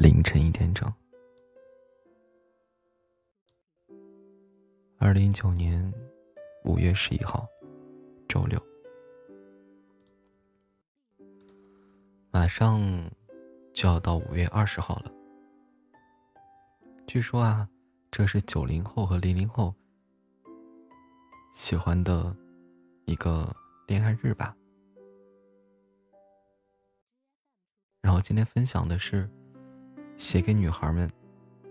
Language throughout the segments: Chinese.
凌晨一点整。二零一九年五月十一号，周六。马上就要到五月二十号了。据说啊，这是九零后和零零后喜欢的一个恋爱日吧。然后今天分享的是写给女孩们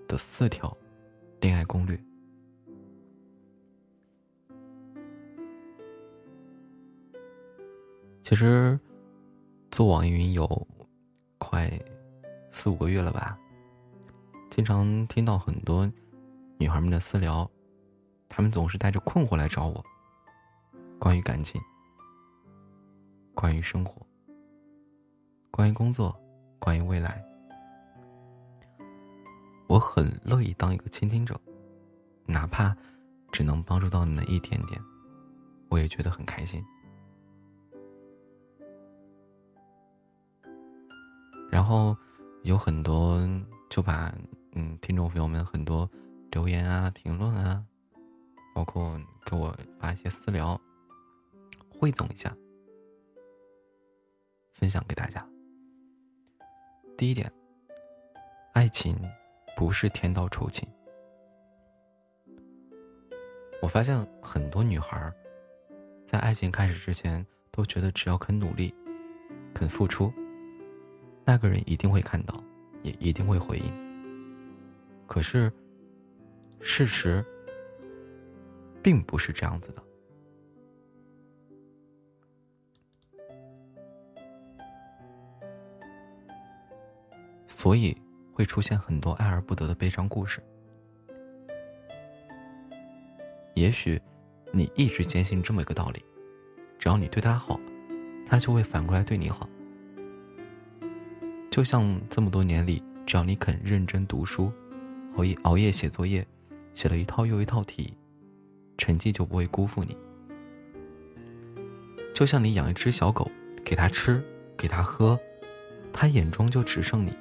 的四条恋爱攻略。其实做网易云有快四五个月了吧，经常听到很多女孩们的私聊，她们总是带着困惑来找我，关于感情，关于生活。关于工作，关于未来，我很乐意当一个倾听者，哪怕只能帮助到你们一点点，我也觉得很开心。然后有很多就把嗯听众朋友们很多留言啊、评论啊，包括给我发一些私聊，汇总一下，分享给大家。第一点，爱情不是天道酬勤。我发现很多女孩在爱情开始之前都觉得只要肯努力、肯付出，那个人一定会看到，也一定会回应。可是，事实并不是这样子的。所以会出现很多爱而不得的悲伤故事。也许你一直坚信这么一个道理：只要你对他好，他就会反过来对你好。就像这么多年里，只要你肯认真读书，熬夜熬夜写作业，写了一套又一套题，成绩就不会辜负你。就像你养一只小狗，给它吃，给它喝，它眼中就只剩你。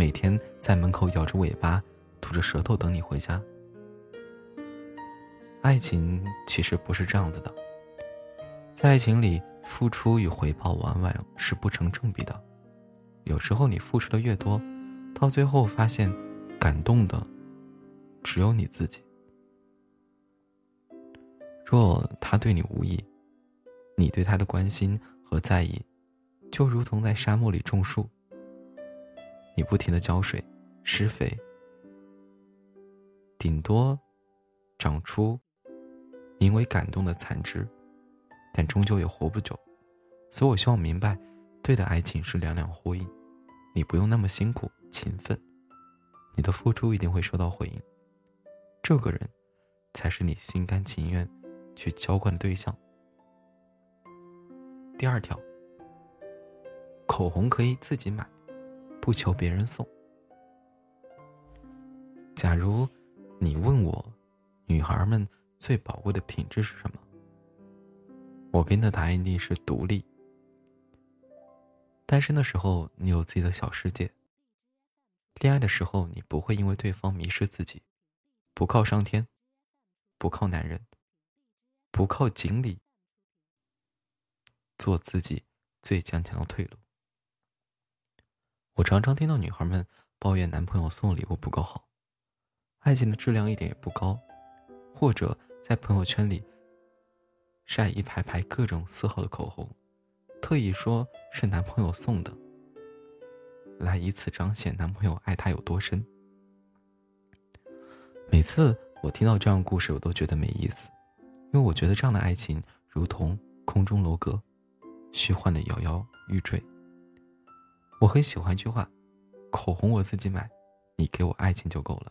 每天在门口摇着尾巴，吐着舌头等你回家。爱情其实不是这样子的，在爱情里，付出与回报往往是不成正比的。有时候你付出的越多，到最后发现，感动的只有你自己。若他对你无意，你对他的关心和在意，就如同在沙漠里种树。你不停的浇水、施肥，顶多长出因为感动的残枝，但终究也活不久。所以我希望明白，对的爱情是两两呼应，你不用那么辛苦勤奋，你的付出一定会收到回应。这个人，才是你心甘情愿去浇灌对象。第二条，口红可以自己买。不求别人送。假如你问我，女孩们最宝贵的品质是什么？我给你的答案一定是独立。单身的时候，你有自己的小世界；恋爱的时候，你不会因为对方迷失自己，不靠上天，不靠男人，不靠锦鲤，做自己最坚强的退路。我常常听到女孩们抱怨男朋友送礼物不够好，爱情的质量一点也不高，或者在朋友圈里晒一排排各种色号的口红，特意说是男朋友送的，来以此彰显男朋友爱她有多深。每次我听到这样故事，我都觉得没意思，因为我觉得这样的爱情如同空中楼阁，虚幻的摇摇欲坠。我很喜欢一句话：“口红我自己买，你给我爱情就够了。”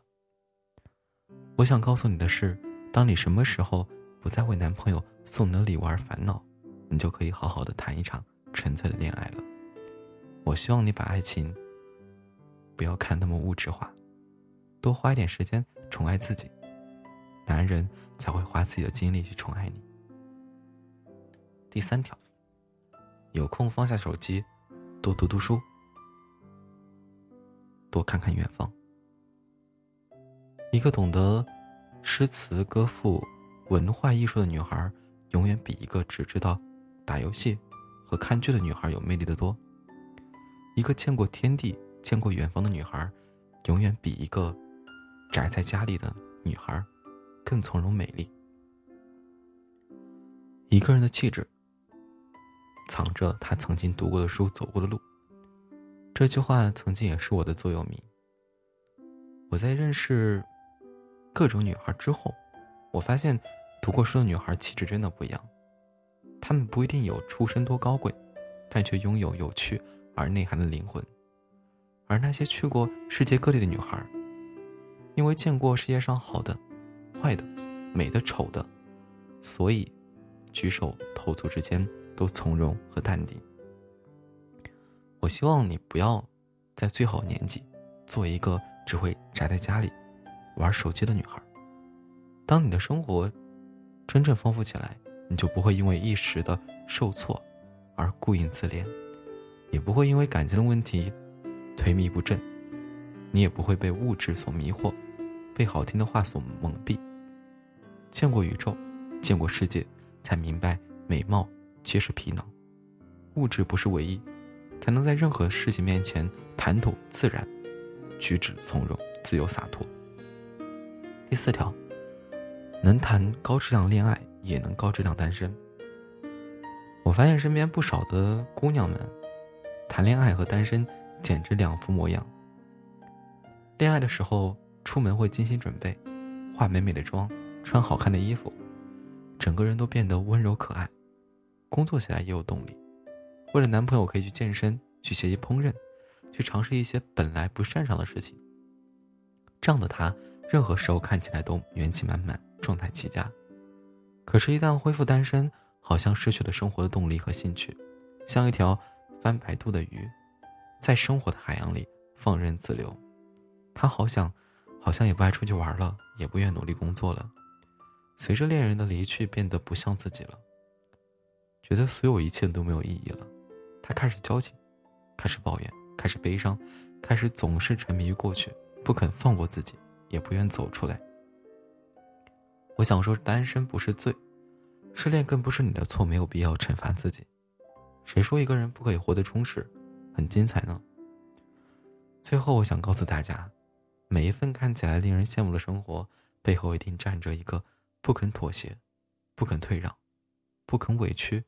我想告诉你的是，当你什么时候不再为男朋友送你的礼物而烦恼，你就可以好好的谈一场纯粹的恋爱了。我希望你把爱情不要看那么物质化，多花一点时间宠爱自己，男人才会花自己的精力去宠爱你。第三条，有空放下手机，多读读书。多看看远方。一个懂得诗词歌赋、文化艺术的女孩，永远比一个只知道打游戏和看剧的女孩有魅力的多。一个见过天地、见过远方的女孩，永远比一个宅在家里的女孩更从容美丽。一个人的气质，藏着他曾经读过的书、走过的路。这句话曾经也是我的座右铭。我在认识。各种女孩之后，我发现，读过书的女孩气质真的不一样。她们不一定有出身多高贵，但却拥有有趣而内涵的灵魂。而那些去过世界各地的女孩，因为见过世界上好的、坏的、美的、丑的，所以举手投足之间都从容和淡定。我希望你不要在最好年纪做一个只会宅在家里。玩手机的女孩，当你的生活真正丰富起来，你就不会因为一时的受挫而顾影自怜，也不会因为感情的问题颓靡不振，你也不会被物质所迷惑，被好听的话所蒙蔽。见过宇宙，见过世界，才明白美貌皆是皮囊，物质不是唯一，才能在任何事情面前谈吐自然，举止从容，自由洒脱。第四条，能谈高质量恋爱，也能高质量单身。我发现身边不少的姑娘们，谈恋爱和单身简直两副模样。恋爱的时候，出门会精心准备，化美美的妆，穿好看的衣服，整个人都变得温柔可爱。工作起来也有动力，为了男朋友可以去健身，去学习烹饪，去尝试一些本来不擅长的事情。这样的她。任何时候看起来都元气满满，状态极佳。可是，一旦恢复单身，好像失去了生活的动力和兴趣，像一条翻白肚的鱼，在生活的海洋里放任自流。他好想，好像也不爱出去玩了，也不愿努力工作了。随着恋人的离去，变得不像自己了，觉得所有一切都没有意义了。他开始焦急，开始抱怨，开始悲伤，开始总是沉迷于过去，不肯放过自己。也不愿走出来。我想说，单身不是罪，失恋更不是你的错，没有必要惩罚自己。谁说一个人不可以活得充实、很精彩呢？最后，我想告诉大家，每一份看起来令人羡慕的生活，背后一定站着一个不肯妥协、不肯退让、不肯委屈、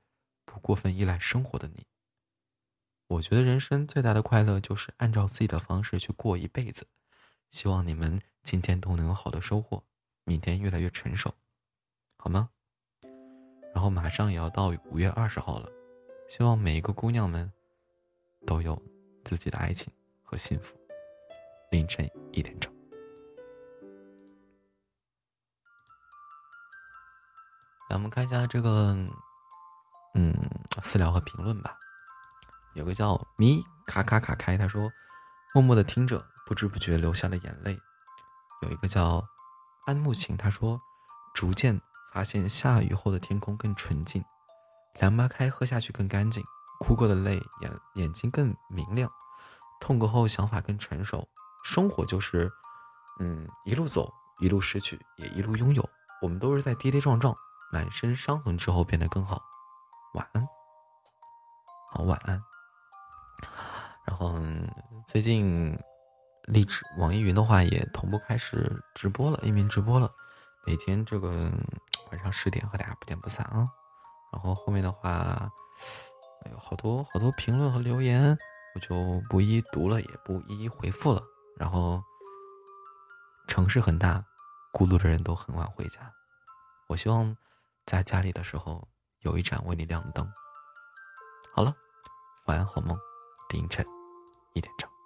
不过分依赖生活的你。我觉得人生最大的快乐，就是按照自己的方式去过一辈子。希望你们今天都能有好的收获，明天越来越成熟，好吗？然后马上也要到五月二十号了，希望每一个姑娘们都有自己的爱情和幸福。凌晨一点钟，来我们看一下这个，嗯，私聊和评论吧。有个叫米卡卡卡开，他说：“默默的听着。”不知不觉流下了眼泪。有一个叫安慕晴，他说：“逐渐发现下雨后的天空更纯净，凉白开喝下去更干净，哭过的泪眼眼睛更明亮，痛过后想法更成熟。生活就是，嗯，一路走，一路失去，也一路拥有。我们都是在跌跌撞撞、满身伤痕之后变得更好。晚安，好晚安。然后最近。”荔枝、网易云的话也同步开始直播了，一名直播了，每天这个晚上十点和大家不见不散啊。然后后面的话，哎呦，好多好多评论和留言，我就不一一读了，也不一一回复了。然后城市很大，孤独的人都很晚回家。我希望在家里的时候有一盏为你亮的灯。好了，晚安好梦，凌晨一点钟。